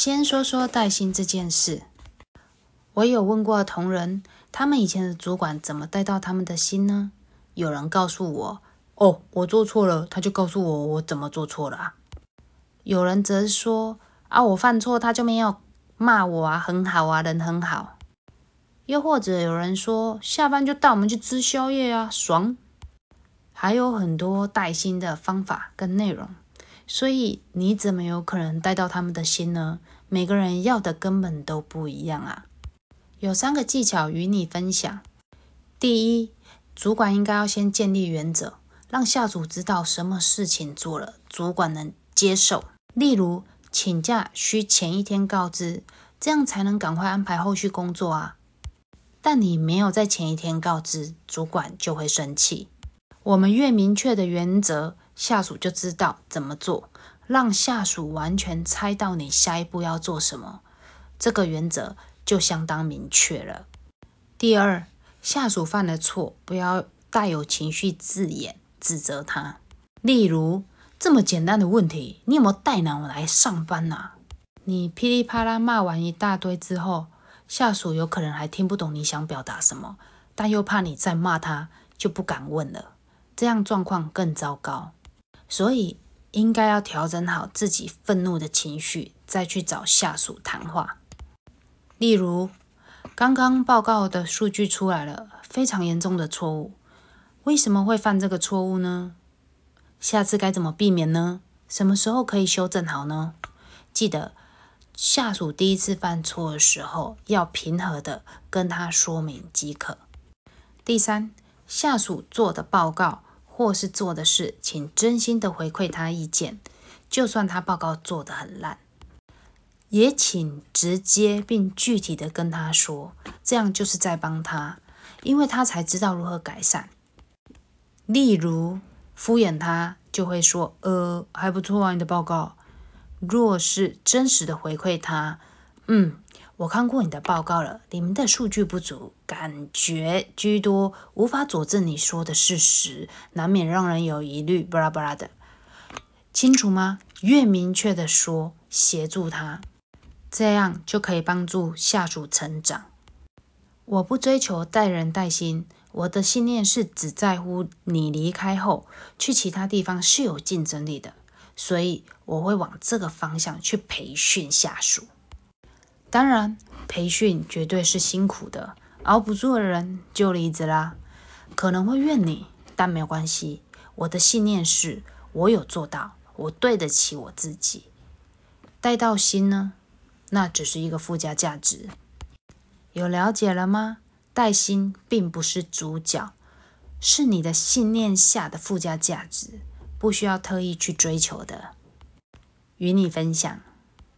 先说说带薪这件事。我有问过同仁，他们以前的主管怎么带到他们的心呢？有人告诉我：“哦，我做错了，他就告诉我我怎么做错了啊。”有人则说：“啊，我犯错，他就没有骂我啊，很好啊，人很好。”又或者有人说：“下班就带我们去吃宵夜啊，爽。”还有很多带薪的方法跟内容，所以你怎么有可能带到他们的心呢？每个人要的根本都不一样啊！有三个技巧与你分享。第一，主管应该要先建立原则，让下属知道什么事情做了，主管能接受。例如，请假需前一天告知，这样才能赶快安排后续工作啊。但你没有在前一天告知，主管就会生气。我们越明确的原则，下属就知道怎么做，让下属完全猜到你下一步要做什么，这个原则就相当明确了。第二，下属犯了错，不要带有情绪字眼指责他。例如，这么简单的问题，你有没有带脑来上班呐？你噼里啪啦骂完一大堆之后，下属有可能还听不懂你想表达什么，但又怕你再骂他，就不敢问了。这样状况更糟糕，所以应该要调整好自己愤怒的情绪，再去找下属谈话。例如，刚刚报告的数据出来了，非常严重的错误，为什么会犯这个错误呢？下次该怎么避免呢？什么时候可以修正好呢？记得，下属第一次犯错的时候，要平和的跟他说明即可。第三，下属做的报告。或是做的事，请真心的回馈他意见，就算他报告做得很烂，也请直接并具体的跟他说，这样就是在帮他，因为他才知道如何改善。例如敷衍他，就会说：“呃，还不错啊，你的报告。”若是真实的回馈他，嗯。我看过你的报告了，里面的数据不足，感觉居多，无法佐证你说的事实，难免让人有疑虑。巴拉巴拉的，清楚吗？越明确的说，协助他，这样就可以帮助下属成长。我不追求带人带心，我的信念是只在乎你离开后去其他地方是有竞争力的，所以我会往这个方向去培训下属。当然，培训绝对是辛苦的，熬不住的人就离职啦。可能会怨你，但没有关系。我的信念是，我有做到，我对得起我自己。带到心呢，那只是一个附加价值。有了解了吗？带心并不是主角，是你的信念下的附加价值，不需要特意去追求的。与你分享。